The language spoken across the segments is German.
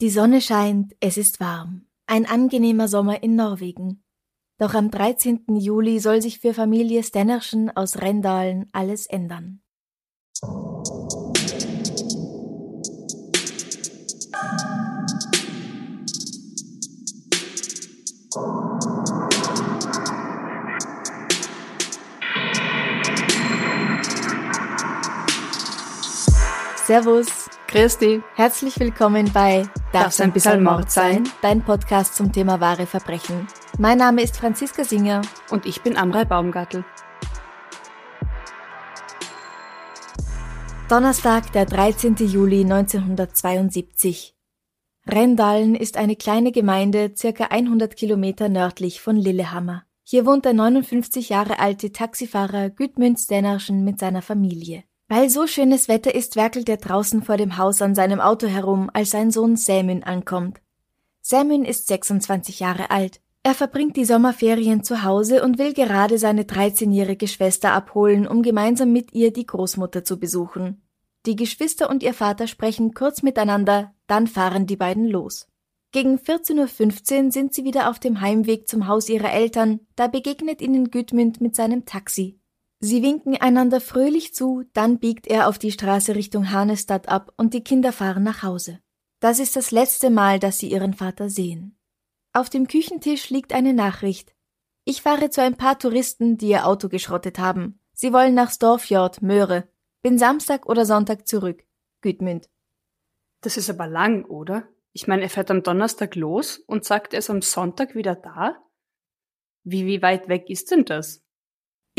Die Sonne scheint, es ist warm. Ein angenehmer Sommer in Norwegen. Doch am 13. Juli soll sich für Familie Stennerschen aus Rendalen alles ändern. Servus, Christi, herzlich willkommen bei Darf's ein bisschen Mord sein? Dein Podcast zum Thema wahre Verbrechen. Mein Name ist Franziska Singer. und ich bin Amrei Baumgartel. Donnerstag, der 13. Juli 1972. Rendalen ist eine kleine Gemeinde circa 100 Kilometer nördlich von Lillehammer. Hier wohnt der 59 Jahre alte Taxifahrer Gudmund Stennerschen mit seiner Familie. Weil so schönes Wetter ist, werkelt er draußen vor dem Haus an seinem Auto herum, als sein Sohn Sämün ankommt. Sämün ist 26 Jahre alt. Er verbringt die Sommerferien zu Hause und will gerade seine 13-jährige Schwester abholen, um gemeinsam mit ihr die Großmutter zu besuchen. Die Geschwister und ihr Vater sprechen kurz miteinander, dann fahren die beiden los. Gegen 14.15 Uhr sind sie wieder auf dem Heimweg zum Haus ihrer Eltern, da begegnet ihnen Gudmund mit seinem Taxi. Sie winken einander fröhlich zu, dann biegt er auf die Straße Richtung Hanestadt ab und die Kinder fahren nach Hause. Das ist das letzte Mal, dass sie ihren Vater sehen. Auf dem Küchentisch liegt eine Nachricht. Ich fahre zu ein paar Touristen, die ihr Auto geschrottet haben. Sie wollen nach Storfjord, Möhre. Bin Samstag oder Sonntag zurück. Gudmund. Das ist aber lang, oder? Ich meine, er fährt am Donnerstag los und sagt, er ist am Sonntag wieder da? Wie, wie weit weg ist denn das?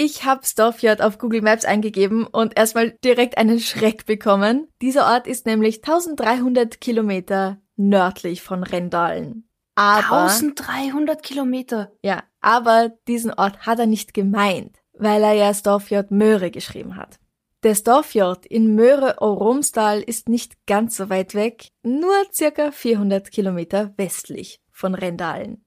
Ich habe Storfjord auf Google Maps eingegeben und erstmal direkt einen Schreck bekommen. Dieser Ort ist nämlich 1300 Kilometer nördlich von Rendalen. Aber 1300 Kilometer. Ja, aber diesen Ort hat er nicht gemeint, weil er ja Storfjord Möhre geschrieben hat. Der Storfjord in Möhre-Oromsdal ist nicht ganz so weit weg, nur circa 400 Kilometer westlich von Rendalen.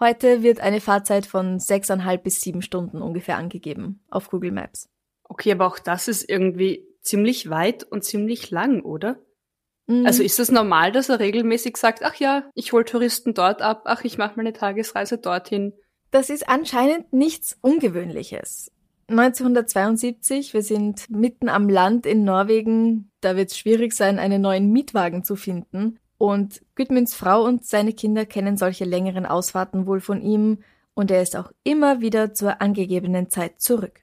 Heute wird eine Fahrzeit von sechseinhalb bis sieben Stunden ungefähr angegeben auf Google Maps. Okay, aber auch das ist irgendwie ziemlich weit und ziemlich lang, oder? Mhm. Also ist es normal, dass er regelmäßig sagt, ach ja, ich hol Touristen dort ab, ach, ich mache meine Tagesreise dorthin. Das ist anscheinend nichts Ungewöhnliches. 1972, wir sind mitten am Land in Norwegen, da wird es schwierig sein, einen neuen Mietwagen zu finden. Und Gudmunds Frau und seine Kinder kennen solche längeren Ausfahrten wohl von ihm und er ist auch immer wieder zur angegebenen Zeit zurück.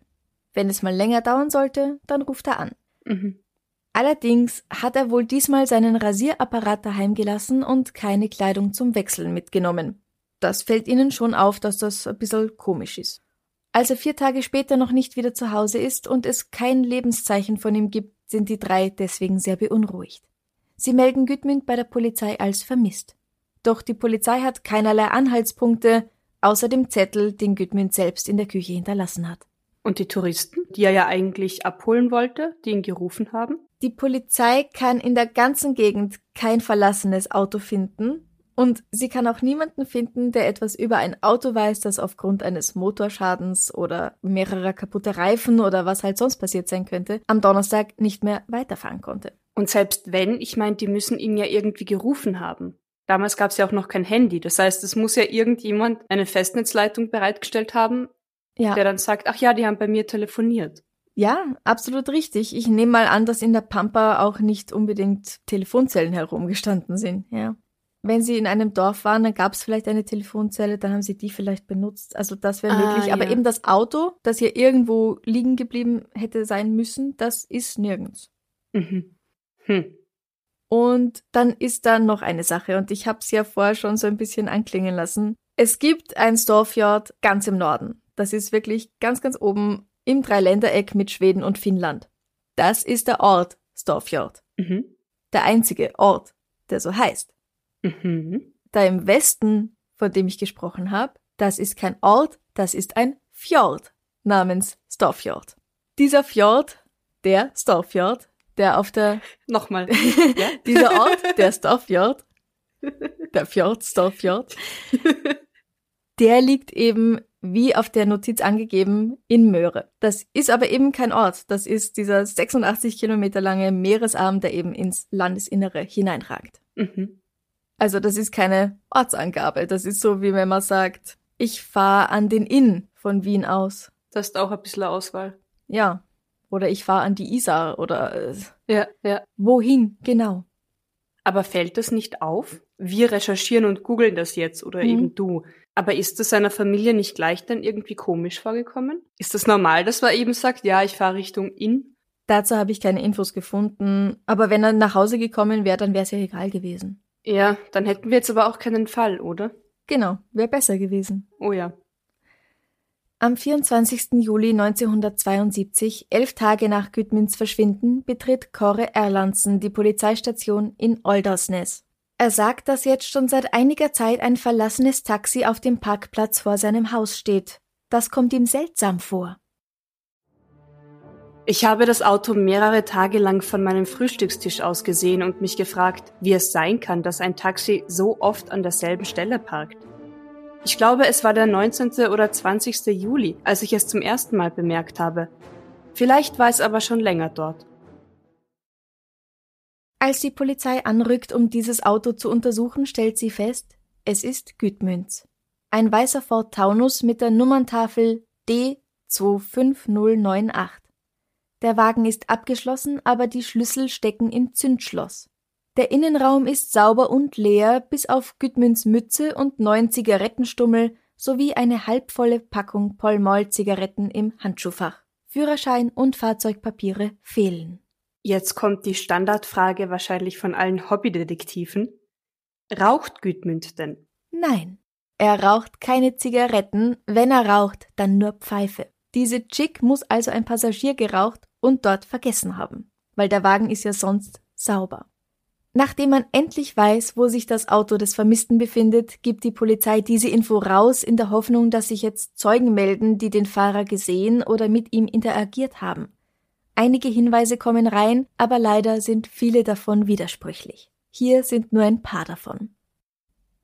Wenn es mal länger dauern sollte, dann ruft er an. Mhm. Allerdings hat er wohl diesmal seinen Rasierapparat daheim gelassen und keine Kleidung zum Wechseln mitgenommen. Das fällt ihnen schon auf, dass das ein bisschen komisch ist. Als er vier Tage später noch nicht wieder zu Hause ist und es kein Lebenszeichen von ihm gibt, sind die drei deswegen sehr beunruhigt. Sie melden Gudmund bei der Polizei als vermisst. Doch die Polizei hat keinerlei Anhaltspunkte, außer dem Zettel, den Gudmund selbst in der Küche hinterlassen hat. Und die Touristen, die er ja eigentlich abholen wollte, die ihn gerufen haben? Die Polizei kann in der ganzen Gegend kein verlassenes Auto finden und sie kann auch niemanden finden, der etwas über ein Auto weiß, das aufgrund eines Motorschadens oder mehrerer kaputter Reifen oder was halt sonst passiert sein könnte, am Donnerstag nicht mehr weiterfahren konnte. Und selbst wenn, ich meine, die müssen ihn ja irgendwie gerufen haben. Damals gab es ja auch noch kein Handy. Das heißt, es muss ja irgendjemand eine Festnetzleitung bereitgestellt haben, Ja, der dann sagt, ach ja, die haben bei mir telefoniert. ja, absolut richtig. Ich nehme mal an, dass in der Pampa auch nicht unbedingt Telefonzellen herumgestanden sind, ja. Wenn sie in einem Dorf waren, dann gab es vielleicht eine Telefonzelle, dann haben sie die vielleicht benutzt. Also das wäre Ah, möglich. Aber ja. eben das Auto, das hier irgendwo liegen geblieben hätte sein müssen, das ist nirgends. Mhm. Hm. Und dann ist da noch eine Sache, und ich habe es ja vorher schon so ein bisschen anklingen lassen. Es gibt ein Storfjord ganz im Norden. Das ist wirklich ganz, ganz oben im Dreiländereck mit Schweden und Finnland. Das ist der Ort Storfjord. Mhm. Der einzige Ort, der so heißt. Mhm. Da im Westen, von dem ich gesprochen habe, das ist kein Ort, das ist ein Fjord namens Storfjord. Dieser Fjord, der Storfjord, der auf der Nochmal. Ja? dieser Ort, der Storfjord, der Fjord Storfjord, der liegt eben wie auf der Notiz angegeben in Möhre. Das ist aber eben kein Ort. Das ist dieser 86 Kilometer lange Meeresarm, der eben ins Landesinnere hineinragt. Mhm. Also das ist keine Ortsangabe. Das ist so, wie wenn man sagt, ich fahre an den Inn von Wien aus. Das ist auch ein bisschen Auswahl. Ja. Oder ich fahre an die Isar oder äh, Ja, ja. wohin genau. Aber fällt das nicht auf? Wir recherchieren und googeln das jetzt oder Mhm. eben du. Aber ist das seiner Familie nicht gleich dann irgendwie komisch vorgekommen? Ist das normal, dass man eben sagt, ja, ich fahre Richtung Inn? Dazu habe ich keine Infos gefunden. Aber wenn er nach Hause gekommen wäre, dann wäre es ja egal gewesen. Ja, dann hätten wir jetzt aber auch keinen Fall, oder? Genau, wäre besser gewesen. Oh ja. Am 24. Juli 1972, elf Tage nach Gudmunds Verschwinden, betritt Kåre Erlandsen die Polizeistation in Oldersnes. Er sagt, dass jetzt schon seit einiger Zeit ein verlassenes Taxi auf dem Parkplatz vor seinem Haus steht. Das kommt ihm seltsam vor. Ich habe das Auto mehrere Tage lang von meinem Frühstückstisch aus gesehen und mich gefragt, wie es sein kann, dass ein Taxi so oft an derselben Stelle parkt. Ich glaube, es war der 19. oder 20. Juli, als ich es zum ersten Mal bemerkt habe. Vielleicht war es aber schon länger dort. Als die Polizei anrückt, um dieses Auto zu untersuchen, stellt sie fest, es ist Gudmunds. Ein weißer Ford Taunus mit der Nummerntafel D25098. Der Wagen ist abgeschlossen, aber die Schlüssel stecken im Zündschloss. Der Innenraum ist sauber und leer, bis auf Gudmunds Mütze und neun Zigarettenstummel sowie eine halbvolle Packung Pall Mall Zigaretten im Handschuhfach. Führerschein und Fahrzeugpapiere fehlen. Jetzt kommt die Standardfrage wahrscheinlich von allen Hobbydetektiven. Raucht Gudmund denn? Nein, er raucht keine Zigaretten, wenn er raucht, dann nur Pfeife. Diese Chick muss also ein Passagier geraucht und dort vergessen haben, weil der Wagen ist ja sonst sauber. Nachdem man endlich weiß, wo sich das Auto des Vermissten befindet, gibt die Polizei diese Info raus in der Hoffnung, dass sich jetzt Zeugen melden, die den Fahrer gesehen oder mit ihm interagiert haben. Einige Hinweise kommen rein, aber leider sind viele davon widersprüchlich. Hier sind nur ein paar davon.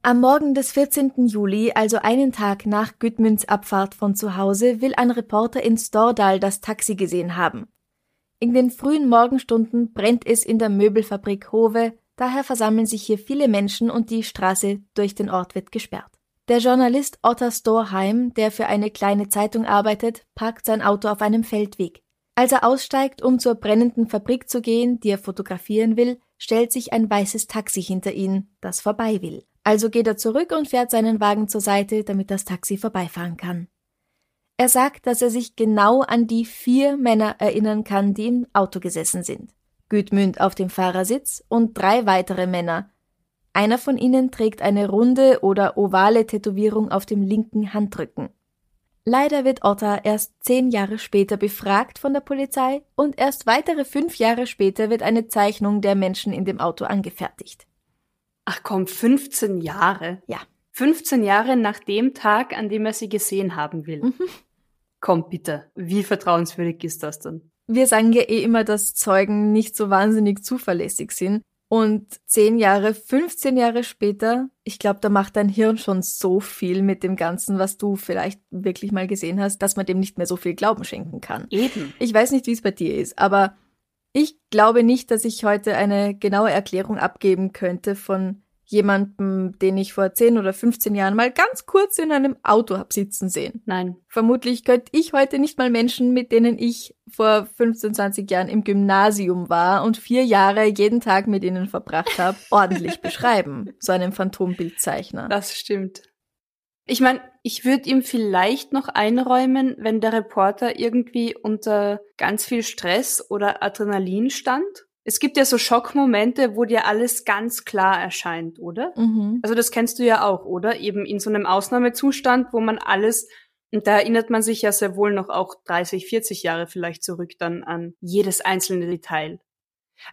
Am Morgen des 14. Juli, also einen Tag nach Gudmunds Abfahrt von zu Hause, will ein Reporter in Stordal das Taxi gesehen haben. In den frühen Morgenstunden brennt es in der Möbelfabrik Hove, daher versammeln sich hier viele Menschen und die Straße durch den Ort wird gesperrt. Der Journalist Otter Storheim, der für eine kleine Zeitung arbeitet, parkt sein Auto auf einem Feldweg. Als er aussteigt, um zur brennenden Fabrik zu gehen, die er fotografieren will, stellt sich ein weißes Taxi hinter ihn, das vorbei will. Also geht er zurück und fährt seinen Wagen zur Seite, damit das Taxi vorbeifahren kann. Er sagt, dass er sich genau an die vier Männer erinnern kann, die im Auto gesessen sind. Gudmund auf dem Fahrersitz und drei weitere Männer. Einer von ihnen trägt eine runde oder ovale Tätowierung auf dem linken Handrücken. Leider wird Otter erst zehn Jahre später befragt von der Polizei und erst weitere fünf Jahre später wird eine Zeichnung der Menschen in dem Auto angefertigt. Ach komm, 15 Jahre. Ja. 15 Jahre nach dem Tag, an dem er sie gesehen haben will. Mhm. Komm bitte, wie vertrauenswürdig ist das denn? Wir sagen ja eh immer, dass Zeugen nicht so wahnsinnig zuverlässig sind. Und zehn Jahre, 15 Jahre später, ich glaube, da macht dein Hirn schon so viel mit dem Ganzen, was du vielleicht wirklich mal gesehen hast, dass man dem nicht mehr so viel Glauben schenken kann. Eben. Ich weiß nicht, wie es bei dir ist, aber ich glaube nicht, dass ich heute eine genaue Erklärung abgeben könnte von jemandem, den ich vor 10 oder 15 Jahren mal ganz kurz in einem Auto hab sitzen sehen. Nein. Vermutlich könnte ich heute nicht mal Menschen, mit denen ich vor 15, 20 Jahren im Gymnasium war und vier Jahre jeden Tag mit ihnen verbracht habe, ordentlich beschreiben. So einem Phantombildzeichner. Das stimmt. Ich meine, ich würde ihm vielleicht noch einräumen, wenn der Reporter irgendwie unter ganz viel Stress oder Adrenalin stand. Es gibt ja so Schockmomente, wo dir alles ganz klar erscheint, oder? Mhm. Also das kennst du ja auch, oder? Eben in so einem Ausnahmezustand, wo man alles, und da erinnert man sich ja sehr wohl noch auch 30, 40 Jahre vielleicht zurück dann an jedes einzelne Detail.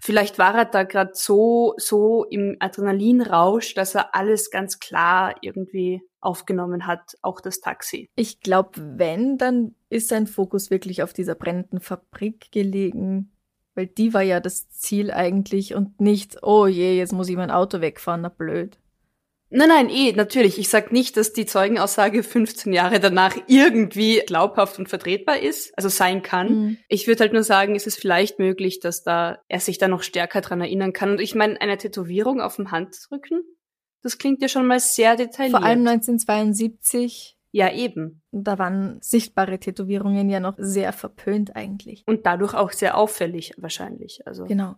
Vielleicht war er da gerade so, so im Adrenalinrausch, dass er alles ganz klar irgendwie aufgenommen hat, auch das Taxi. Ich glaube, wenn, dann ist sein Fokus wirklich auf dieser brennenden Fabrik gelegen. Weil die war ja das Ziel eigentlich und nicht, oh je, jetzt muss ich mein Auto wegfahren, na blöd. Nein, nein, eh, natürlich. Ich sag nicht, dass die Zeugenaussage 15 Jahre danach irgendwie glaubhaft und vertretbar ist, also sein kann. Mhm. Ich würde halt nur sagen, ist es vielleicht möglich, dass da er sich da noch stärker dran erinnern kann. Und ich meine, eine Tätowierung auf dem Handrücken, das klingt ja schon mal sehr detailliert. Vor allem 1972. Ja, eben. Da waren sichtbare Tätowierungen ja noch sehr verpönt eigentlich. Und dadurch auch sehr auffällig wahrscheinlich. Also. Genau.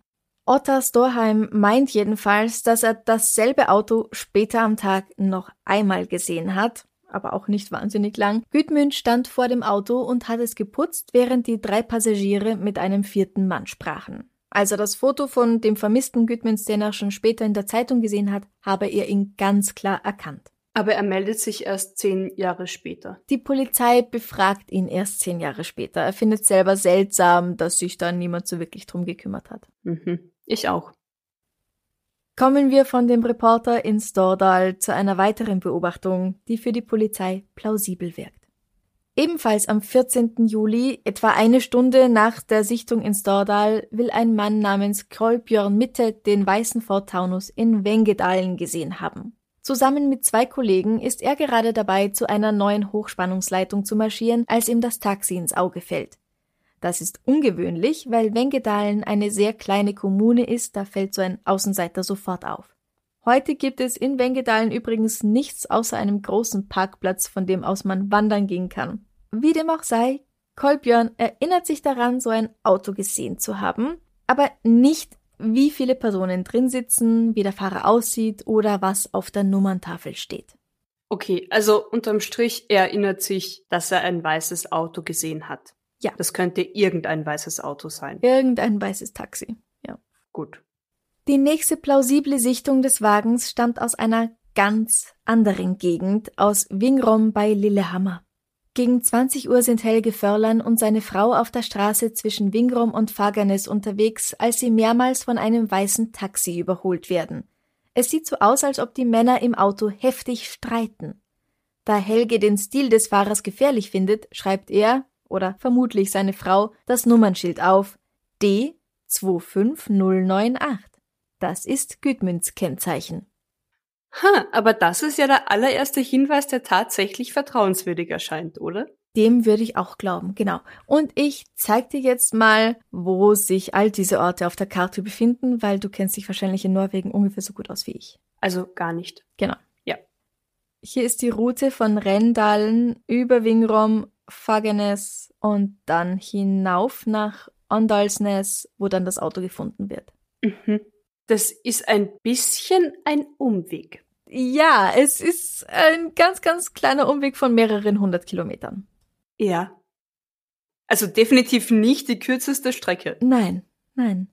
Otta Storheim meint jedenfalls, dass er dasselbe Auto später am Tag noch einmal gesehen hat, aber auch nicht wahnsinnig lang. Gudmund stand vor dem Auto und hat es geputzt, während die drei Passagiere mit einem vierten Mann sprachen. Als er das Foto von dem vermissten Gudmunds, den er schon später in der Zeitung gesehen hat, habe er ihn ganz klar erkannt. Aber er meldet sich erst zehn Jahre später. Die Polizei befragt ihn erst zehn Jahre später. Er findet selber seltsam, dass sich da niemand so wirklich drum gekümmert hat. Mhm. Ich auch. Kommen wir von dem Reporter in Stordal zu einer weiteren Beobachtung, die für die Polizei plausibel wirkt. Ebenfalls am 14. Juli, etwa eine Stunde nach der Sichtung in Stordal, will ein Mann namens Kolbjörn Mitte den weißen Ford Taunus in Wengedalen gesehen haben. Zusammen mit zwei Kollegen ist er gerade dabei, zu einer neuen Hochspannungsleitung zu marschieren, als ihm das Taxi ins Auge fällt. Das ist ungewöhnlich, weil Wengedalen eine sehr kleine Kommune ist, da fällt so ein Außenseiter sofort auf. Heute gibt es in Wengedalen übrigens nichts außer einem großen Parkplatz, von dem aus man wandern gehen kann. Wie dem auch sei, Kolbjörn erinnert sich daran, so ein Auto gesehen zu haben, aber nicht wie viele Personen drin sitzen, wie der Fahrer aussieht oder was auf der Nummerntafel steht. Okay, also unterm Strich erinnert sich, dass er ein weißes Auto gesehen hat. Ja. Das könnte irgendein weißes Auto sein. Irgendein weißes Taxi. Ja. Gut. Die nächste plausible Sichtung des Wagens stammt aus einer ganz anderen Gegend, aus Wingrom bei Lillehammer. Gegen 20 Uhr sind Helge Förlern und seine Frau auf der Straße zwischen Wingrom und Fagernes unterwegs, als sie mehrmals von einem weißen Taxi überholt werden. Es sieht so aus, als ob die Männer im Auto heftig streiten. Da Helge den Stil des Fahrers gefährlich findet, schreibt er, oder vermutlich seine Frau, das Nummernschild auf D 25098. Das ist Gütmünds Kennzeichen. Ha, aber das ist ja der allererste Hinweis, der tatsächlich vertrauenswürdig erscheint, oder? Dem würde ich auch glauben, genau. Und ich zeig dir jetzt mal, wo sich all diese Orte auf der Karte befinden, weil du kennst dich wahrscheinlich in Norwegen ungefähr so gut aus wie ich. Also gar nicht. Genau. Ja. Hier ist die Route von Rendalen über Wingrom, Fagernes und dann hinauf nach Ondalsnes, wo dann das Auto gefunden wird. Mhm. Das ist ein bisschen ein Umweg. Ja, es ist ein ganz, ganz kleiner Umweg von mehreren hundert Kilometern. Ja. Also definitiv nicht die kürzeste Strecke. Nein, nein.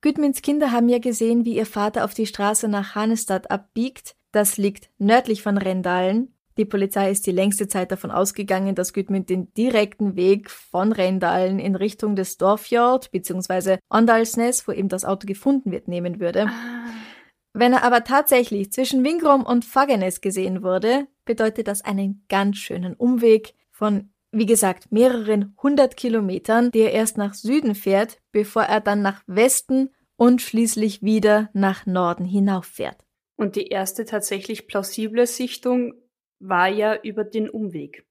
Gudmunds Kinder haben ja gesehen, wie ihr Vater auf die Straße nach Hanestad abbiegt. Das liegt nördlich von Rendalen. Die Polizei ist die längste Zeit davon ausgegangen, dass Gudmund den direkten Weg von Rendalen in Richtung des Dorfjord bzw. Ondalsnes, wo eben das Auto gefunden wird, nehmen würde. Ah. Wenn er aber tatsächlich zwischen Wingrom und Fagernes gesehen wurde, bedeutet das einen ganz schönen Umweg von, wie gesagt, mehreren hundert Kilometern, die er erst nach Süden fährt, bevor er dann nach Westen und schließlich wieder nach Norden hinauffährt. Und die erste tatsächlich plausible Sichtung war ja über den Umweg.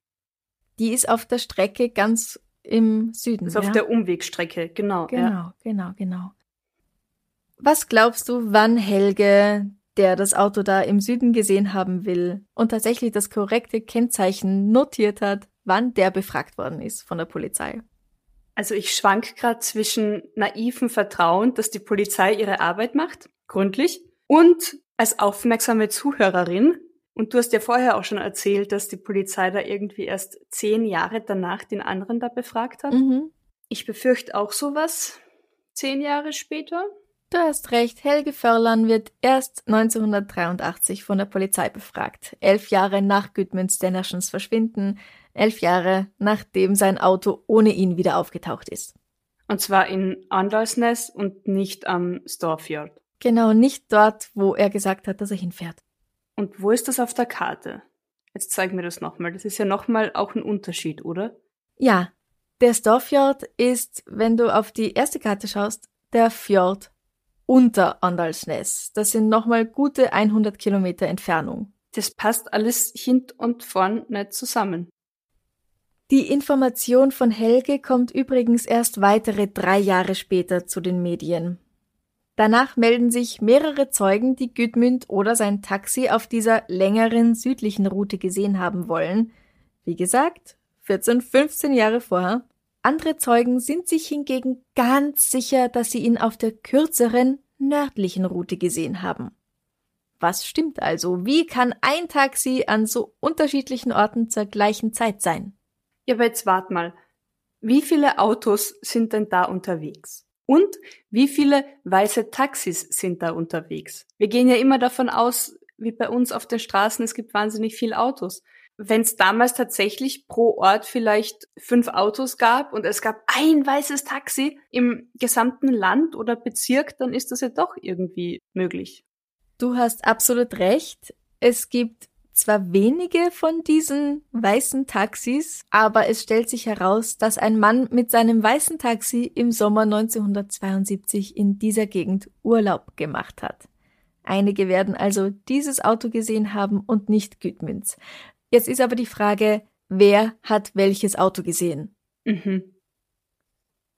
Die ist auf der Strecke ganz im Süden. Das ist ja? auf der Umwegstrecke, genau. Genau, ja. genau, genau. Was glaubst du, wann Helge, der das Auto da im Süden gesehen haben will und tatsächlich das korrekte Kennzeichen notiert hat, wann der befragt worden ist von der Polizei? Also ich schwank gerade zwischen naivem Vertrauen, dass die Polizei ihre Arbeit macht, gründlich, und als aufmerksame Zuhörerin und du hast ja vorher auch schon erzählt, dass die Polizei da irgendwie erst zehn Jahre danach den anderen da befragt hat. Mhm. Ich befürchte auch sowas. Zehn Jahre später. Du hast recht, Helge Förlan wird erst 1983 von der Polizei befragt. Elf Jahre nach Gudmunds Dennerschens Verschwinden. Elf Jahre nachdem sein Auto ohne ihn wieder aufgetaucht ist. Und zwar in Andalsnes und nicht am Storfjord. Genau, nicht dort, wo er gesagt hat, dass er hinfährt. Und wo ist das auf der Karte? Jetzt zeig mir das nochmal. Das ist ja nochmal auch ein Unterschied, oder? Ja, der Storfjord ist, wenn du auf die erste Karte schaust, der Fjord unter Andalsnes. Das sind nochmal gute 100 Kilometer Entfernung. Das passt alles hint und vorn nicht zusammen. Die Information von Helge kommt übrigens erst weitere drei Jahre später zu den Medien. Danach melden sich mehrere Zeugen, die Güdmünd oder sein Taxi auf dieser längeren südlichen Route gesehen haben wollen. Wie gesagt, 14, 15 Jahre vorher. Andere Zeugen sind sich hingegen ganz sicher, dass sie ihn auf der kürzeren nördlichen Route gesehen haben. Was stimmt also? Wie kann ein Taxi an so unterschiedlichen Orten zur gleichen Zeit sein? Ja, aber jetzt wart mal. Wie viele Autos sind denn da unterwegs? Und wie viele weiße Taxis sind da unterwegs? Wir gehen ja immer davon aus, wie bei uns auf den Straßen, es gibt wahnsinnig viele Autos. Wenn es damals tatsächlich pro Ort vielleicht fünf Autos gab und es gab ein weißes Taxi im gesamten Land oder Bezirk, dann ist das ja doch irgendwie möglich. Du hast absolut recht. Es gibt zwar wenige von diesen weißen Taxis, aber es stellt sich heraus, dass ein Mann mit seinem weißen Taxi im Sommer 1972 in dieser Gegend Urlaub gemacht hat. Einige werden also dieses Auto gesehen haben und nicht Gütmünz. Jetzt ist aber die Frage, wer hat welches Auto gesehen? Mhm.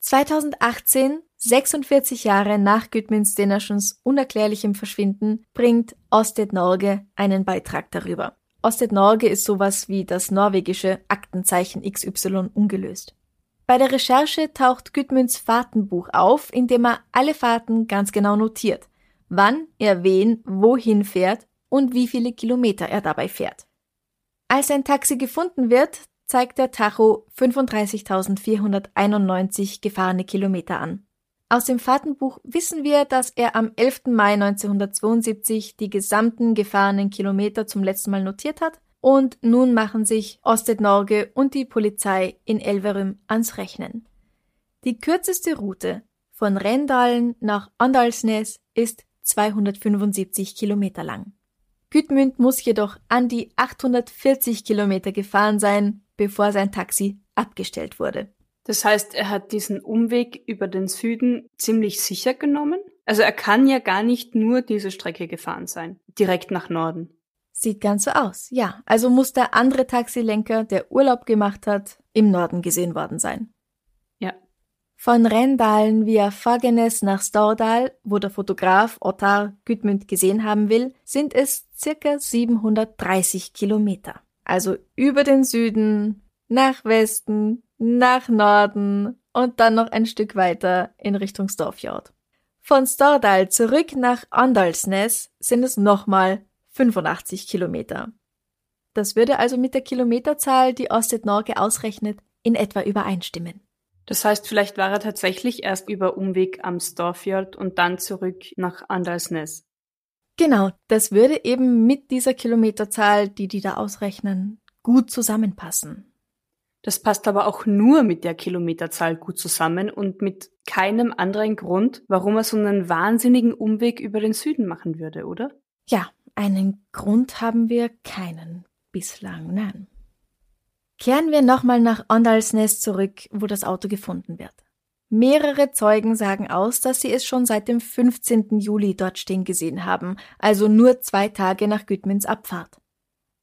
2018, 46 Jahre nach Gudmunds Stenerschens unerklärlichem Verschwinden, bringt Osted Norge einen Beitrag darüber. Osted Norge ist sowas wie das norwegische Aktenzeichen XY ungelöst. Bei der Recherche taucht Gudmunds Fahrtenbuch auf, in dem er alle Fahrten ganz genau notiert, wann er wen wohin fährt und wie viele Kilometer er dabei fährt. Als ein Taxi gefunden wird, zeigt der Tacho 35.491 gefahrene Kilometer an. Aus dem Fahrtenbuch wissen wir, dass er am 11. Mai 1972 die gesamten gefahrenen Kilometer zum letzten Mal notiert hat und nun machen sich Osted Norge und die Polizei in Elverum ans Rechnen. Die kürzeste Route von Rendalen nach Andalsnes ist 275 Kilometer lang. Gütmünd muss jedoch an die 840 Kilometer gefahren sein, bevor sein Taxi abgestellt wurde. Das heißt, er hat diesen Umweg über den Süden ziemlich sicher genommen? Also er kann ja gar nicht nur diese Strecke gefahren sein, direkt nach Norden. Sieht ganz so aus, ja. Also muss der andere Taxilenker, der Urlaub gemacht hat, im Norden gesehen worden sein. Von Rendalen via Fagenes nach Stordal, wo der Fotograf Ottar Gudmund gesehen haben will, sind es circa 730 Kilometer. Also über den Süden, nach Westen, nach Norden und dann noch ein Stück weiter in Richtung Storfjord. Von Stordal zurück nach Andalsnes sind es nochmal 85 Kilometer. Das würde also mit der Kilometerzahl, die Ostet Norge ausrechnet, in etwa übereinstimmen. Das heißt, vielleicht war er tatsächlich erst über Umweg am Storfjord und dann zurück nach Andalsnes. Genau, das würde eben mit dieser Kilometerzahl, die die da ausrechnen, gut zusammenpassen. Das passt aber auch nur mit der Kilometerzahl gut zusammen und mit keinem anderen Grund, warum er so einen wahnsinnigen Umweg über den Süden machen würde, oder? Ja, einen Grund haben wir keinen bislang, nein. Kehren wir nochmal nach Andalsnes zurück, wo das Auto gefunden wird. Mehrere Zeugen sagen aus, dass sie es schon seit dem 15. Juli dort stehen gesehen haben, also nur zwei Tage nach Gütmins Abfahrt.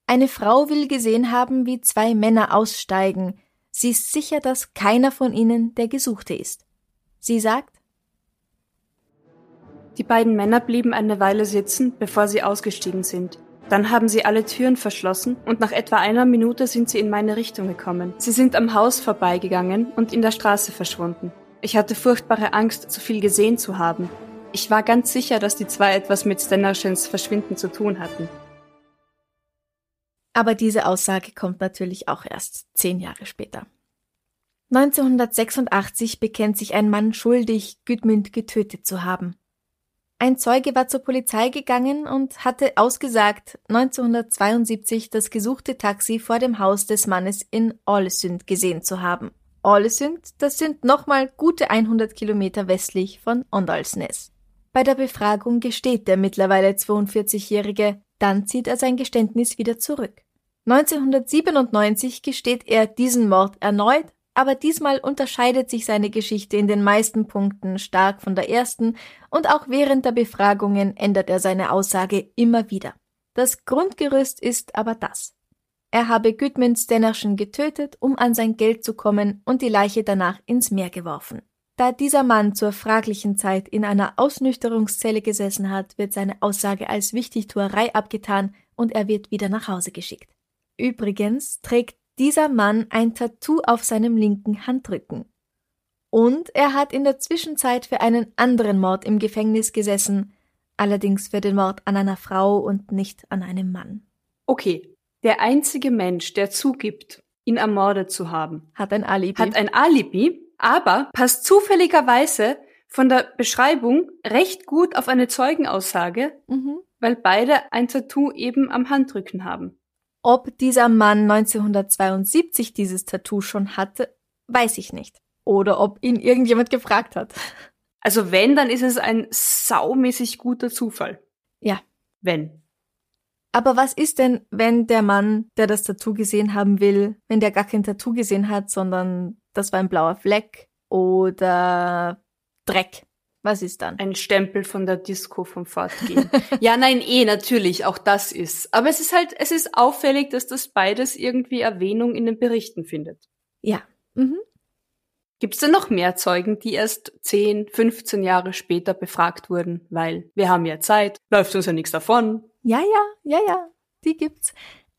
Eine Frau will gesehen haben, wie zwei Männer aussteigen. Sie ist sicher, dass keiner von ihnen der Gesuchte ist. Sie sagt, die beiden Männer blieben eine Weile sitzen, bevor sie ausgestiegen sind. Dann haben sie alle Türen verschlossen und nach etwa einer Minute sind sie in meine Richtung gekommen. Sie sind am Haus vorbeigegangen und in der Straße verschwunden. Ich hatte furchtbare Angst, zu viel gesehen zu haben. Ich war ganz sicher, dass die zwei etwas mit Stennerschens Verschwinden zu tun hatten. Aber diese Aussage kommt natürlich auch erst zehn Jahre später. 1986 bekennt sich ein Mann schuldig, Gudmund getötet zu haben. Ein Zeuge war zur Polizei gegangen und hatte ausgesagt, 1972 das gesuchte Taxi vor dem Haus des Mannes in Ålesund gesehen zu haben. Ålesund, das sind nochmal gute 100 Kilometer westlich von Ondalsnes. Bei der Befragung gesteht der mittlerweile 42-Jährige, dann zieht er sein Geständnis wieder zurück. 1997 gesteht er diesen Mord erneut, aber diesmal unterscheidet sich seine Geschichte in den meisten Punkten stark von der ersten und auch während der Befragungen ändert er seine Aussage immer wieder. Das Grundgerüst ist aber das. Er habe Gudmund Stenerschen getötet, um an sein Geld zu kommen und die Leiche danach ins Meer geworfen. Da dieser Mann zur fraglichen Zeit in einer Ausnüchterungszelle gesessen hat, wird seine Aussage als Wichtigtuerei abgetan und er wird wieder nach Hause geschickt. Übrigens trägt dieser Mann ein Tattoo auf seinem linken Handrücken. Und er hat in der Zwischenzeit für einen anderen Mord im Gefängnis gesessen, allerdings für den Mord an einer Frau und nicht an einem Mann. Okay, der einzige Mensch, der zugibt, ihn ermordet zu haben, hat ein Alibi. Hat ein Alibi, aber passt zufälligerweise von der Beschreibung recht gut auf eine Zeugenaussage, mhm. weil beide ein Tattoo eben am Handrücken haben. Ob dieser Mann 1972 dieses Tattoo schon hatte, weiß ich nicht. Oder ob ihn irgendjemand gefragt hat. Also wenn, dann ist es ein saumäßig guter Zufall. Ja. Wenn. Aber was ist denn, wenn der Mann, der das Tattoo gesehen haben will, wenn der gar kein Tattoo gesehen hat, sondern das war ein blauer Fleck oder Dreck? Was ist dann? Ein Stempel von der Disco vom Fortgehen. ja, nein, eh, natürlich, auch das ist. Aber es ist halt, es ist auffällig, dass das beides irgendwie Erwähnung in den Berichten findet. Ja. Mhm. Gibt es denn noch mehr Zeugen, die erst 10, 15 Jahre später befragt wurden? Weil wir haben ja Zeit, läuft uns ja nichts davon. Ja, ja, ja, ja, die gibt's.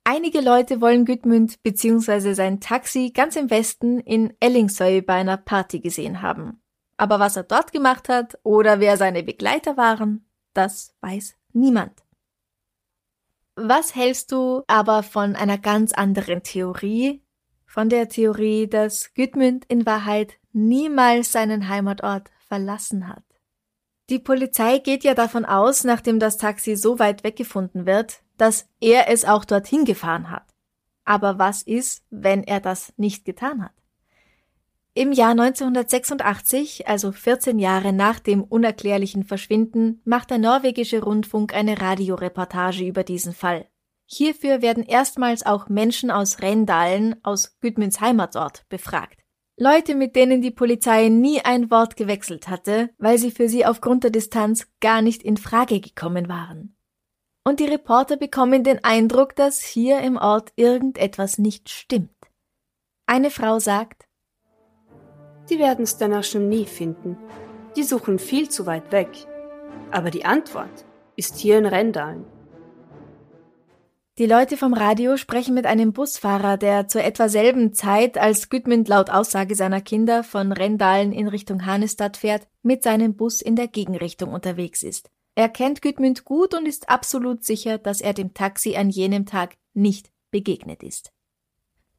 Einige Leute wollen Gudmund bzw. sein Taxi ganz im Westen in Ellingsøy bei einer Party gesehen haben. Aber was er dort gemacht hat oder wer seine Begleiter waren, das weiß niemand. Was hältst du aber von einer ganz anderen Theorie? Von der Theorie, dass Gudmund in Wahrheit niemals seinen Heimatort verlassen hat. Die Polizei geht ja davon aus, nachdem das Taxi so weit weggefunden wird, dass er es auch dorthin gefahren hat. Aber was ist, wenn er das nicht getan hat? Im Jahr 1986, also 14 Jahre nach dem unerklärlichen Verschwinden, macht der norwegische Rundfunk eine Radioreportage über diesen Fall. Hierfür werden erstmals auch Menschen aus Rendalen, aus Gudmunds Heimatort, befragt. Leute, mit denen die Polizei nie ein Wort gewechselt hatte, weil sie für sie aufgrund der Distanz gar nicht in Frage gekommen waren. Und die Reporter bekommen den Eindruck, dass hier im Ort irgendetwas nicht stimmt. Eine Frau sagt, die werden Stenner schon nie finden. Die suchen viel zu weit weg. Aber die Antwort ist hier in Rendalen. Die Leute vom Radio sprechen mit einem Busfahrer, der zur etwa selben Zeit, als Gudmund laut Aussage seiner Kinder von Rendalen in Richtung Hanestadt fährt, mit seinem Bus in der Gegenrichtung unterwegs ist. Er kennt Gudmund gut und ist absolut sicher, dass er dem Taxi an jenem Tag nicht begegnet ist.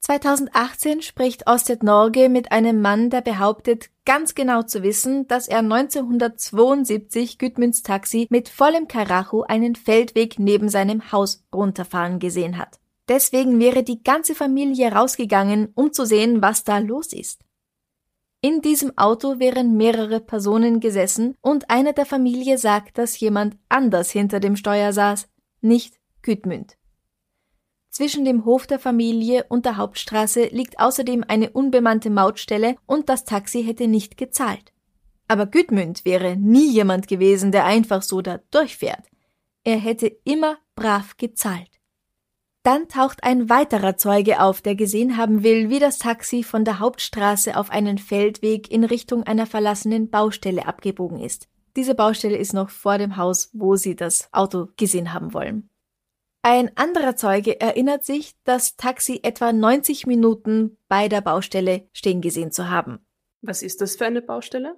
2018 spricht Osted Norge mit einem Mann, der behauptet, ganz genau zu wissen, dass er 1972 Gudmunds Taxi mit vollem Karacho einen Feldweg neben seinem Haus runterfahren gesehen hat. Deswegen wäre die ganze Familie rausgegangen, um zu sehen, was da los ist. In diesem Auto wären mehrere Personen gesessen und einer der Familie sagt, dass jemand anders hinter dem Steuer saß, nicht Gudmund. Zwischen dem Hof der Familie und der Hauptstraße liegt außerdem eine unbemannte Mautstelle und das Taxi hätte nicht gezahlt. Aber Gudmund wäre nie jemand gewesen, der einfach so da durchfährt. Er hätte immer brav gezahlt. Dann taucht ein weiterer Zeuge auf, der gesehen haben will, wie das Taxi von der Hauptstraße auf einen Feldweg in Richtung einer verlassenen Baustelle abgebogen ist. Diese Baustelle ist noch vor dem Haus, wo sie das Auto gesehen haben wollen. Ein anderer Zeuge erinnert sich, das Taxi etwa 90 Minuten bei der Baustelle stehen gesehen zu haben. Was ist das für eine Baustelle?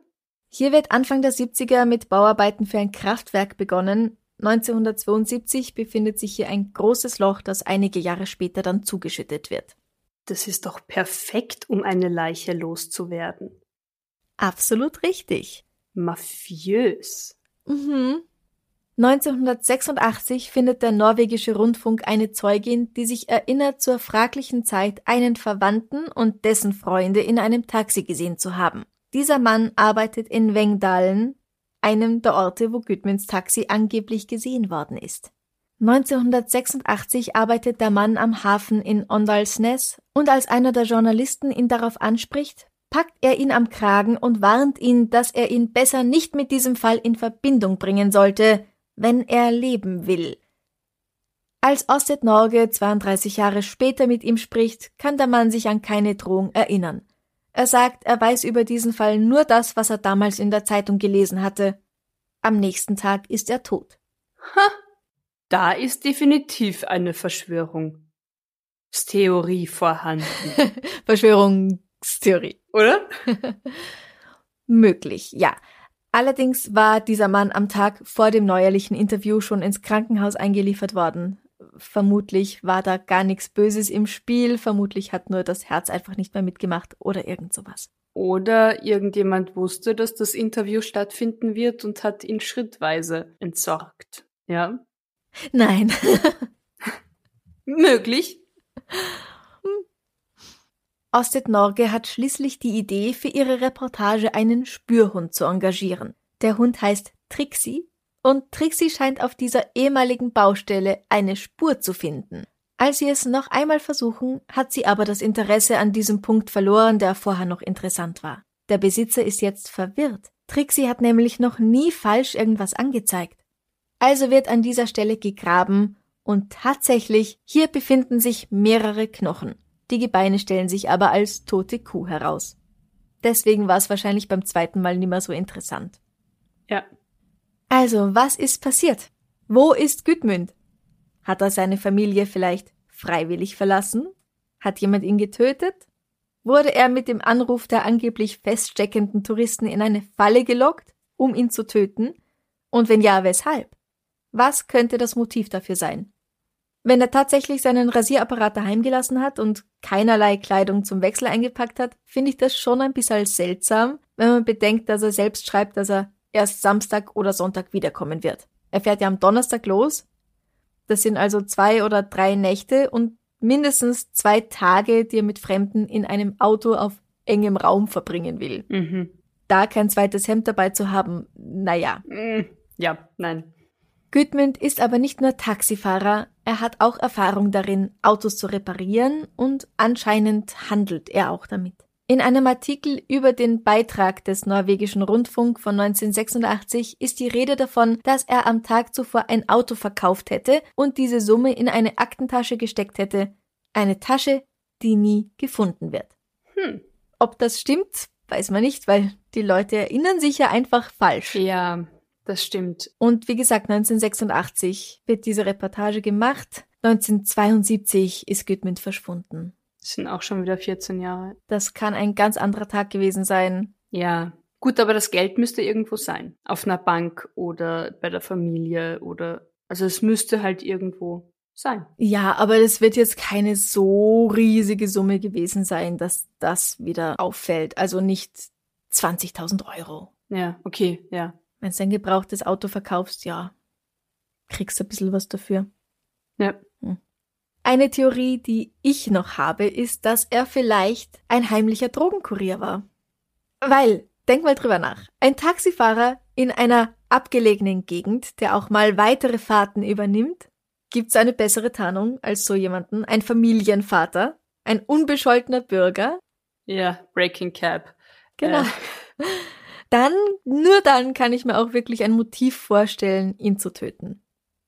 Hier wird Anfang der 70er mit Bauarbeiten für ein Kraftwerk begonnen. 1972 befindet sich hier ein großes Loch, das einige Jahre später dann zugeschüttet wird. Das ist doch perfekt, um eine Leiche loszuwerden. Absolut richtig. Mafiös. Mhm. 1986 findet der norwegische Rundfunk eine Zeugin, die sich erinnert, zur fraglichen Zeit einen Verwandten und dessen Freunde in einem Taxi gesehen zu haben. Dieser Mann arbeitet in Wengdalen, einem der Orte, wo Gudmunds Taxi angeblich gesehen worden ist. 1986 arbeitet der Mann am Hafen in Ondalsnes und als einer der Journalisten ihn darauf anspricht, packt er ihn am Kragen und warnt ihn, dass er ihn besser nicht mit diesem Fall in Verbindung bringen sollte, wenn er leben will. Als Ostet Norge 32 Jahre später mit ihm spricht, kann der Mann sich an keine Drohung erinnern. Er sagt, er weiß über diesen Fall nur das, was er damals in der Zeitung gelesen hatte. Am nächsten Tag ist er tot. Ha, da ist definitiv eine Verschwörungstheorie vorhanden. Verschwörungstheorie, oder? Möglich, ja. Allerdings war dieser Mann am Tag vor dem neuerlichen Interview schon ins Krankenhaus eingeliefert worden. Vermutlich war da gar nichts Böses im Spiel, vermutlich hat nur das Herz einfach nicht mehr mitgemacht oder irgend sowas. Oder irgendjemand wusste, dass das Interview stattfinden wird und hat ihn schrittweise entsorgt. Ja? Nein. Möglich. Ostet Norge hat schließlich die Idee, für ihre Reportage einen Spürhund zu engagieren. Der Hund heißt Trixie und Trixie scheint auf dieser ehemaligen Baustelle eine Spur zu finden. Als sie es noch einmal versuchen, hat sie aber das Interesse an diesem Punkt verloren, der vorher noch interessant war. Der Besitzer ist jetzt verwirrt. Trixie hat nämlich noch nie falsch irgendwas angezeigt. Also wird an dieser Stelle gegraben und tatsächlich, hier befinden sich mehrere Knochen. Die Gebeine stellen sich aber als tote Kuh heraus. Deswegen war es wahrscheinlich beim zweiten Mal nimmer so interessant. Ja. Also, was ist passiert? Wo ist Gudmund? Hat er seine Familie vielleicht freiwillig verlassen? Hat jemand ihn getötet? Wurde er mit dem Anruf der angeblich feststeckenden Touristen in eine Falle gelockt, um ihn zu töten? Und wenn ja, weshalb? Was könnte das Motiv dafür sein? Wenn er tatsächlich seinen Rasierapparat daheim gelassen hat und keinerlei Kleidung zum Wechsel eingepackt hat, finde ich das schon ein bisschen seltsam, wenn man bedenkt, dass er selbst schreibt, dass er erst Samstag oder Sonntag wiederkommen wird. Er fährt ja am Donnerstag los. Das sind also zwei oder drei Nächte und mindestens zwei Tage, die er mit Fremden in einem Auto auf engem Raum verbringen will. Mhm. Da kein zweites Hemd dabei zu haben, naja. Mm, Ja, nein. Gudmund ist aber nicht nur Taxifahrer, er hat auch Erfahrung darin, Autos zu reparieren und anscheinend handelt er auch damit. In einem Artikel über den Beitrag des norwegischen Rundfunk von 1986 ist die Rede davon, dass er am Tag zuvor ein Auto verkauft hätte und diese Summe in eine Aktentasche gesteckt hätte. Eine Tasche, die nie gefunden wird. Hm. Ob das stimmt, weiß man nicht, weil die Leute erinnern sich ja einfach falsch. Ja, das stimmt. Und wie gesagt, 1986 wird diese Reportage gemacht. 1972 ist Gudmund verschwunden. Das sind auch schon wieder 14 Jahre. Das kann ein ganz anderer Tag gewesen sein. Ja. Gut, aber das Geld müsste irgendwo sein. Auf einer Bank oder bei der Familie oder, also es müsste halt irgendwo sein. Ja, aber es wird jetzt keine so riesige Summe gewesen sein, dass das wieder auffällt. Also nicht 20.000 Euro. Ja, okay, ja. Wenn du ein gebrauchtes Auto verkaufst, ja, kriegst du ein bisschen was dafür. Ja. Eine Theorie, die ich noch habe, ist, dass er vielleicht ein heimlicher Drogenkurier war. Weil, denk mal drüber nach, ein Taxifahrer in einer abgelegenen Gegend, der auch mal weitere Fahrten übernimmt, gibt's eine bessere Tarnung als so jemanden, ein Familienvater, ein unbescholtener Bürger, Ja, Breaking Cab. Genau. Äh. Dann, nur dann kann ich mir auch wirklich ein Motiv vorstellen, ihn zu töten.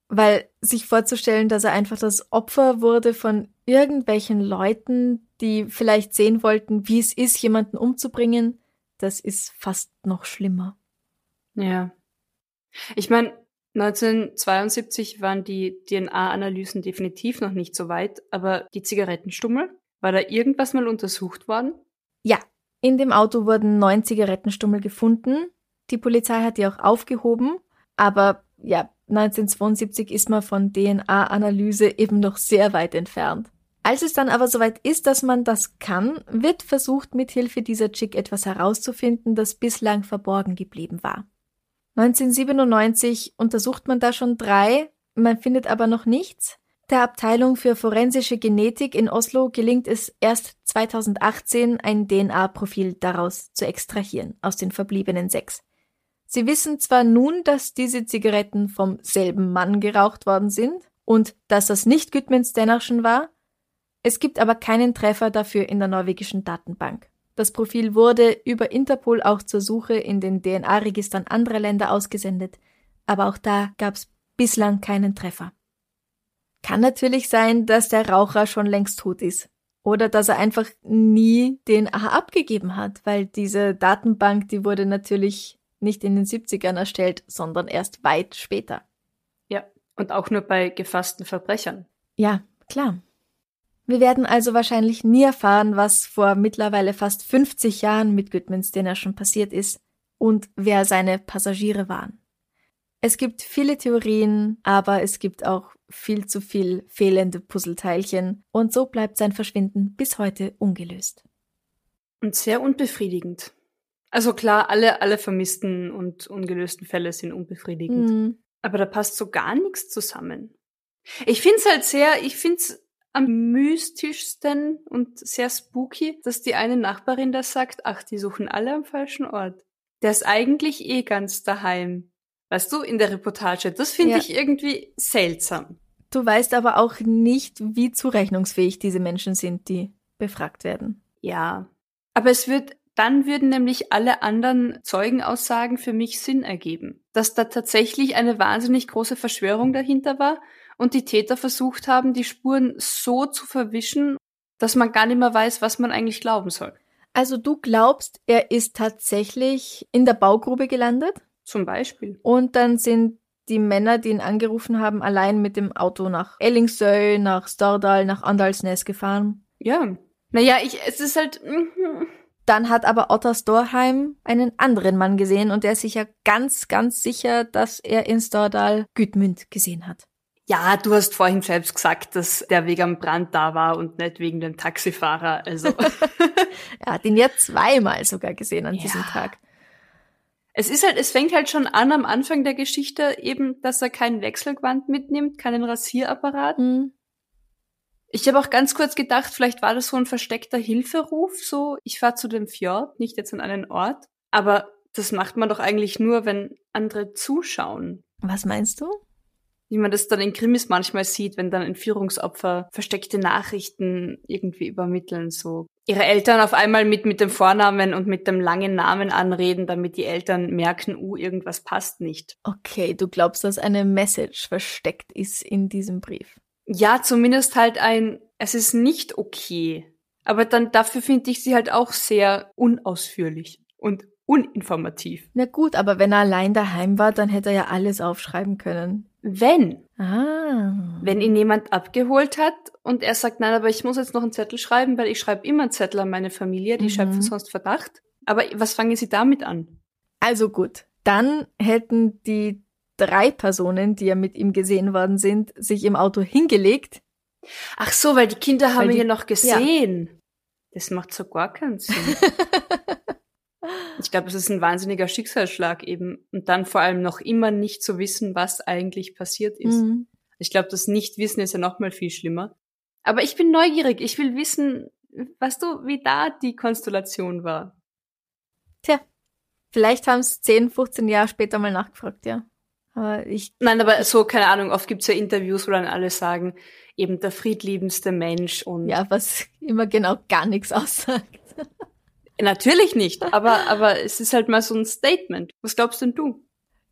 Weil sich vorzustellen, dass er einfach das Opfer wurde von irgendwelchen Leuten, die vielleicht sehen wollten, wie es ist, jemanden umzubringen, das ist fast noch schlimmer. Ja. Ich meine, 1972 waren die DNA-Analysen definitiv noch nicht so weit, aber die Zigarettenstummel, war da irgendwas mal untersucht worden? Ja, in dem Auto wurden neun Zigarettenstummel gefunden. Die Polizei hat die auch aufgehoben, aber ja, 1972 ist man von DNA-Analyse eben noch sehr weit entfernt. Als es dann aber soweit ist, dass man das kann, wird versucht, mithilfe dieser Chick etwas herauszufinden, das bislang verborgen geblieben war. 1997 untersucht man da schon drei, man findet aber noch nichts. Der Abteilung für forensische Genetik in Oslo gelingt es erst 2018, ein DNA-Profil daraus zu extrahieren, aus den verbliebenen sechs. Sie wissen zwar nun, dass diese Zigaretten vom selben Mann geraucht worden sind und dass das nicht Gudmunds Dennerschen war, es gibt aber keinen Treffer dafür in der norwegischen Datenbank. Das Profil wurde über Interpol auch zur Suche in den DNA-Registern anderer Länder ausgesendet, aber auch da gab es bislang keinen Treffer. Kann natürlich sein, dass der Raucher schon längst tot ist. Oder dass er einfach nie DNA abgegeben hat, weil diese Datenbank, die wurde natürlich nicht in den 70ern erstellt, sondern erst weit später. Ja, und auch nur bei gefassten Verbrechern. Ja, klar. Wir werden also wahrscheinlich nie erfahren, was vor mittlerweile fast 50 Jahren mit Goodmans Dinner schon passiert ist und wer seine Passagiere waren. Es gibt viele Theorien, aber es gibt auch viel zu viel fehlende Puzzleteilchen und so bleibt sein Verschwinden bis heute ungelöst. Und sehr unbefriedigend. Also klar, alle, alle vermissten und ungelösten Fälle sind unbefriedigend. Mhm. Aber da passt so gar nichts zusammen. Ich find's halt sehr, ich find's am mystischsten und sehr spooky, dass die eine Nachbarin da sagt, ach, die suchen alle am falschen Ort. Der ist eigentlich eh ganz daheim. Weißt du, in der Reportage. Das finde ja. ich irgendwie seltsam. Du weißt aber auch nicht, wie zurechnungsfähig diese Menschen sind, die befragt werden. Ja. Aber es wird, dann würden nämlich alle anderen Zeugenaussagen für mich Sinn ergeben. Dass da tatsächlich eine wahnsinnig große Verschwörung dahinter war und die Täter versucht haben, die Spuren so zu verwischen, dass man gar nicht mehr weiß, was man eigentlich glauben soll. Also du glaubst, er ist tatsächlich in der Baugrube gelandet? Zum Beispiel. Und dann sind die Männer, die ihn angerufen haben, allein mit dem Auto nach Ellingsøy, nach Stordal, nach Andalsnes gefahren. Ja. Naja, ich, es ist halt. Mhm. Dann hat aber Otter Storheim einen anderen Mann gesehen und der ist sich ja ganz, ganz sicher, dass er in Stordal Gütmünd gesehen hat. Ja, du hast vorhin selbst gesagt, dass der wegen am Brand da war und nicht wegen dem Taxifahrer. Also. er hat ihn ja zweimal sogar gesehen an ja. diesem Tag. Es ist halt, es fängt halt schon an am Anfang der Geschichte eben, dass er keinen Wechselgewand mitnimmt, keinen Rasierapparat. Mhm. Ich habe auch ganz kurz gedacht, vielleicht war das so ein versteckter Hilferuf, so ich fahr zu dem Fjord, nicht jetzt an einen Ort. Aber das macht man doch eigentlich nur, wenn andere zuschauen. Was meinst du? Wie man das dann in Krimis manchmal sieht, wenn dann Entführungsopfer versteckte Nachrichten irgendwie übermitteln, so ihre Eltern auf einmal mit, mit dem Vornamen und mit dem langen Namen anreden, damit die Eltern merken, uh, irgendwas passt nicht. Okay, du glaubst, dass eine Message versteckt ist in diesem Brief? Ja, zumindest halt ein, es ist nicht okay. Aber dann dafür finde ich sie halt auch sehr unausführlich und uninformativ. Na gut, aber wenn er allein daheim war, dann hätte er ja alles aufschreiben können. Wenn. Ah. Wenn ihn jemand abgeholt hat und er sagt, nein, aber ich muss jetzt noch einen Zettel schreiben, weil ich schreibe immer einen Zettel an meine Familie, die mhm. schöpfen sonst Verdacht. Aber was fangen Sie damit an? Also gut, dann hätten die drei Personen, die ja mit ihm gesehen worden sind, sich im Auto hingelegt. Ach so, weil die Kinder haben ihn ja noch gesehen. Ja. Das macht so gar keinen Sinn. Ich glaube, es ist ein wahnsinniger Schicksalsschlag eben. Und dann vor allem noch immer nicht zu wissen, was eigentlich passiert ist. Mhm. Ich glaube, das Nichtwissen ist ja noch mal viel schlimmer. Aber ich bin neugierig. Ich will wissen, weißt du, wie da die Konstellation war. Tja, vielleicht haben es 10, 15 Jahre später mal nachgefragt, ja. Aber ich. Nein, aber so, keine Ahnung, oft gibt's ja Interviews, wo dann alle sagen, eben der friedliebendste Mensch und. Ja, was immer genau gar nichts aussagt. Natürlich nicht, aber, aber es ist halt mal so ein Statement. Was glaubst denn du?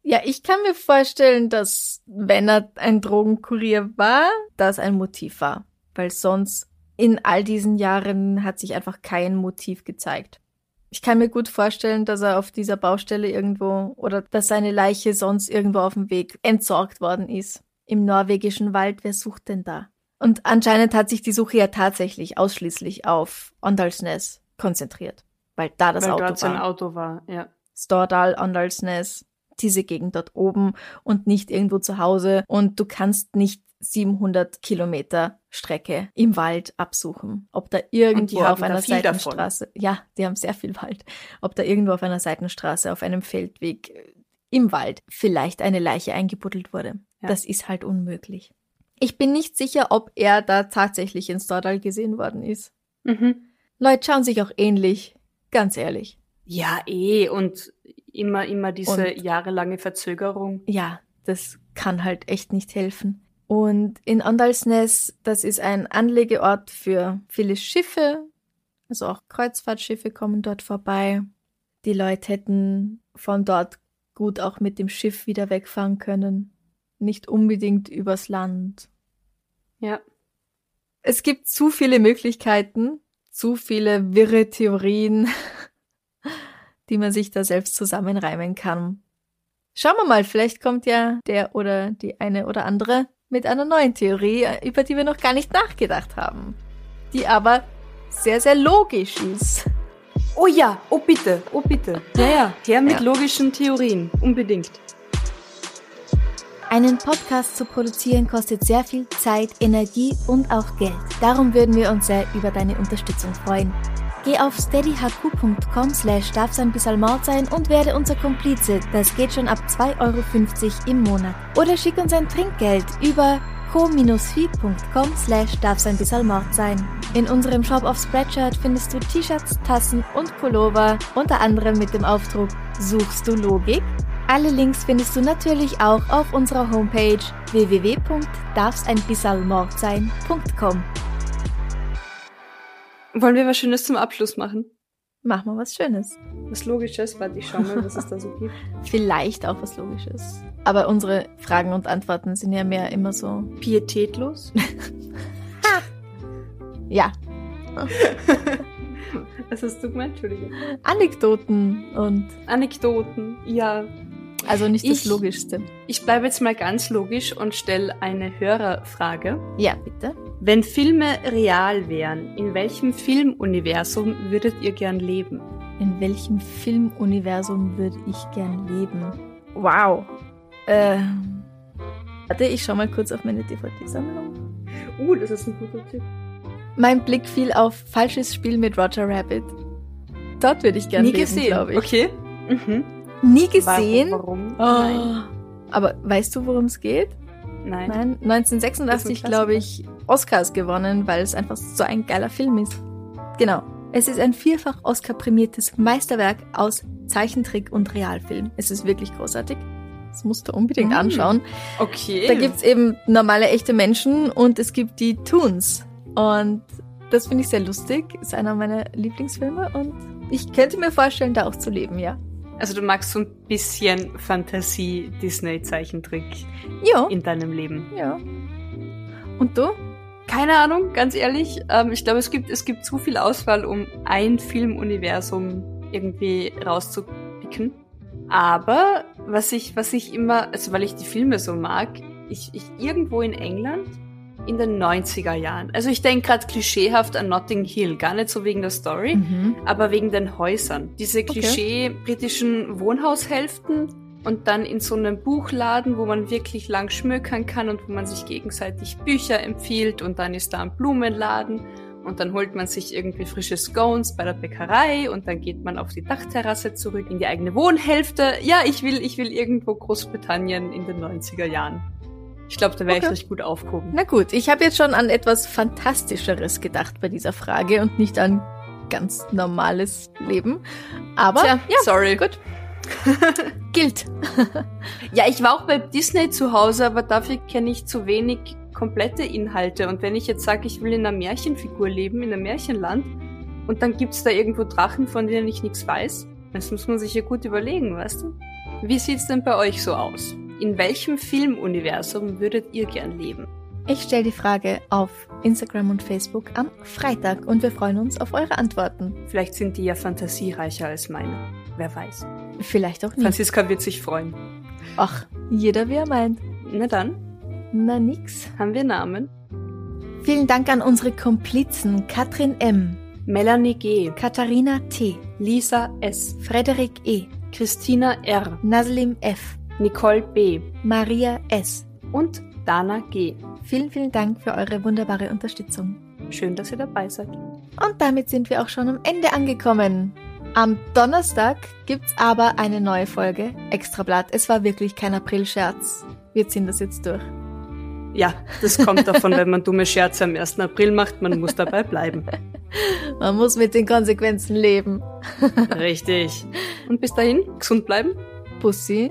Ja, ich kann mir vorstellen, dass wenn er ein Drogenkurier war, das ein Motiv war. Weil sonst in all diesen Jahren hat sich einfach kein Motiv gezeigt. Ich kann mir gut vorstellen, dass er auf dieser Baustelle irgendwo oder dass seine Leiche sonst irgendwo auf dem Weg entsorgt worden ist. Im norwegischen Wald, wer sucht denn da? Und anscheinend hat sich die Suche ja tatsächlich ausschließlich auf Ondalsnes konzentriert weil da das weil Auto dort sein Auto war, ja. Stordal, Andalsnes, diese Gegend dort oben und nicht irgendwo zu Hause und du kannst nicht 700 Kilometer Strecke im Wald absuchen. Ob da irgendwo auf einer Seitenstraße, davon. ja, die haben sehr viel Wald, ob da irgendwo auf einer Seitenstraße, auf einem Feldweg im Wald vielleicht eine Leiche eingebuddelt wurde. Ja. Das ist halt unmöglich. Ich bin nicht sicher, ob er da tatsächlich in Stordal gesehen worden ist. Mhm. Leute schauen sich auch ähnlich, ganz ehrlich. Ja, eh, und immer, immer diese Und- jahrelange Verzögerung. Ja, das kann halt echt nicht helfen. Und in Andalsnes, das ist ein Anlegeort für viele Schiffe, also auch Kreuzfahrtschiffe kommen dort vorbei. Die Leute hätten von dort gut auch mit dem Schiff wieder wegfahren können, nicht unbedingt übers Land. Ja. Es gibt zu viele Möglichkeiten, zu viele wirre Theorien, die man sich da selbst zusammenreimen kann. Schauen wir mal, vielleicht kommt ja der oder die eine oder andere mit einer neuen Theorie, über die wir noch gar nicht nachgedacht haben, die aber sehr, sehr logisch ist. Oh ja, oh bitte, oh bitte. Ja, ja, her mit Ja. logischen Theorien, unbedingt. Einen Podcast zu produzieren kostet sehr viel Zeit, Energie und auch Geld. Darum würden wir uns sehr über deine Unterstützung freuen. Geh auf steadyhq.com slash darf sein und werde unser Komplize. Das geht schon ab 2,50 Euro im Monat. Oder schick uns ein Trinkgeld über co-fi.com slash darf sein. In unserem Shop auf Spreadshirt findest du T-Shirts, Tassen und Pullover, unter anderem mit dem Aufdruck Suchst du Logik? Alle Links findest du natürlich auch auf unserer Homepage www.darfseinbissalmordsein.com. Wollen wir was Schönes zum Abschluss machen? Mach mal was Schönes. Was Logisches? Warte, ich schau mal, was es da so gibt. Vielleicht auch was Logisches. Aber unsere Fragen und Antworten sind ja mehr immer so, Pietätlos? ja, Was hast du gemeint? Entschuldige. Anekdoten und Anekdoten. Ja, also nicht das Ich- Logischste. ich bleibe jetzt mal ganz logisch und stelle eine Hörerfrage. Ja, bitte. Wenn Filme real wären, in welchem Filmuniversum würdet ihr gern leben? In welchem Filmuniversum würde ich gern leben? Wow. Ähm. Warte, ich schau mal kurz auf meine DVD-Sammlung. Uh, das ist ein guter Tipp. Mein Blick fiel auf Falsches Spiel mit Roger Rabbit. Dort würde ich gern Nie leben, gesehen, glaube ich. okay. Mhm. Nie gesehen? Warum? warum? Oh. Aber weißt du, worum es geht? Nein. Nein, Das 1986, ist ein glaube ich, Oscars gewonnen, weil es einfach so ein geiler Film ist. Genau. Es ist ein vierfach Oscar-prämiertes Meisterwerk aus Zeichentrick und Realfilm. Es ist wirklich großartig. Das musst du unbedingt Mm. anschauen. Okay. Da gibt's eben normale, echte Menschen und es gibt die Toons. Und das finde ich sehr lustig. Ist einer meiner Lieblingsfilme und ich könnte mir vorstellen, da auch zu leben, ja. Also du magst so ein bisschen Fantasie-Disney-Zeichentrick Ja, in deinem Leben. ja. Und du? Keine Ahnung, ganz ehrlich. Ähm, ich glaube, es gibt, es gibt zu viel Auswahl, um ein Filmuniversum irgendwie rauszupicken. Aber was ich, was ich immer, also weil ich die Filme so mag, ich, ich irgendwo in England in den 90er Jahren. Also ich denke gerade klischeehaft an Notting Hill, gar nicht so wegen der Story, Mhm. aber wegen den Häusern. Diese Klischee britischen Wohnhaushälften und dann in so einem Buchladen, wo man wirklich lang schmökern kann und wo man sich gegenseitig Bücher empfiehlt und dann ist da ein Blumenladen und dann holt man sich irgendwie frische Scones bei der Bäckerei und dann geht man auf die Dachterrasse zurück in die eigene Wohnhälfte. Ja, ich will, ich will irgendwo Großbritannien in den 90er Jahren. Ich glaube, da wäre ich Okay. richtig gut aufgehoben. Na gut, ich habe jetzt schon an etwas Fantastischeres gedacht bei dieser Frage und nicht an ganz normales Leben. Aber Tja, ja, sorry. gut. Gilt. Ja, ich war auch bei Disney zu Hause, aber dafür kenne ich zu wenig komplette Inhalte. Und wenn ich jetzt sage, ich will in einer Märchenfigur leben, in einem Märchenland, und dann gibt's da irgendwo Drachen, von denen ich nichts weiß, das muss man sich ja gut überlegen, weißt du? Wie sieht's denn bei euch so aus? In welchem Filmuniversum würdet ihr gern leben? Ich stelle die Frage auf Instagram und Facebook am Freitag und wir freuen uns auf eure Antworten. Vielleicht sind die ja fantasiereicher als meine. Wer weiß. Vielleicht auch nicht. Franziska wird sich freuen. Ach, jeder wie er meint. Na dann, Na nix. haben wir Namen. Vielen Dank an unsere Komplizen Katrin M., Melanie G., Katharina T., Lisa S., Frederik E., Christina R., Naslim F., Nicole B. Maria S. und Dana G. Vielen, vielen Dank für eure wunderbare Unterstützung. Schön, dass ihr dabei seid. Und damit sind wir auch schon am Ende angekommen. Am Donnerstag gibt's aber eine neue Folge. Extrablatt. Es war wirklich kein April-Scherz. Wir ziehen das jetzt durch. Ja, das kommt davon, wenn man dumme Scherze am 1. April macht. Man muss dabei bleiben. Man muss mit den Konsequenzen leben. Richtig. Und bis dahin, gesund bleiben. Pussy.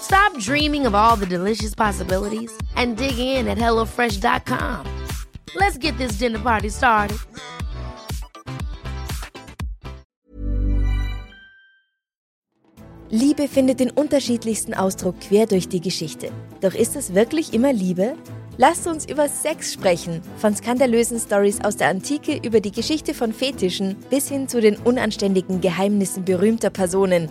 Stop dreaming of all the delicious possibilities and dig in at HelloFresh.com. Let's get this dinner party started. Liebe findet den unterschiedlichsten Ausdruck quer durch die Geschichte. Doch ist es wirklich immer Liebe? Lasst uns über Sex sprechen, von skandalösen Stories aus der Antike über die Geschichte von Fetischen bis hin zu den unanständigen Geheimnissen berühmter Personen.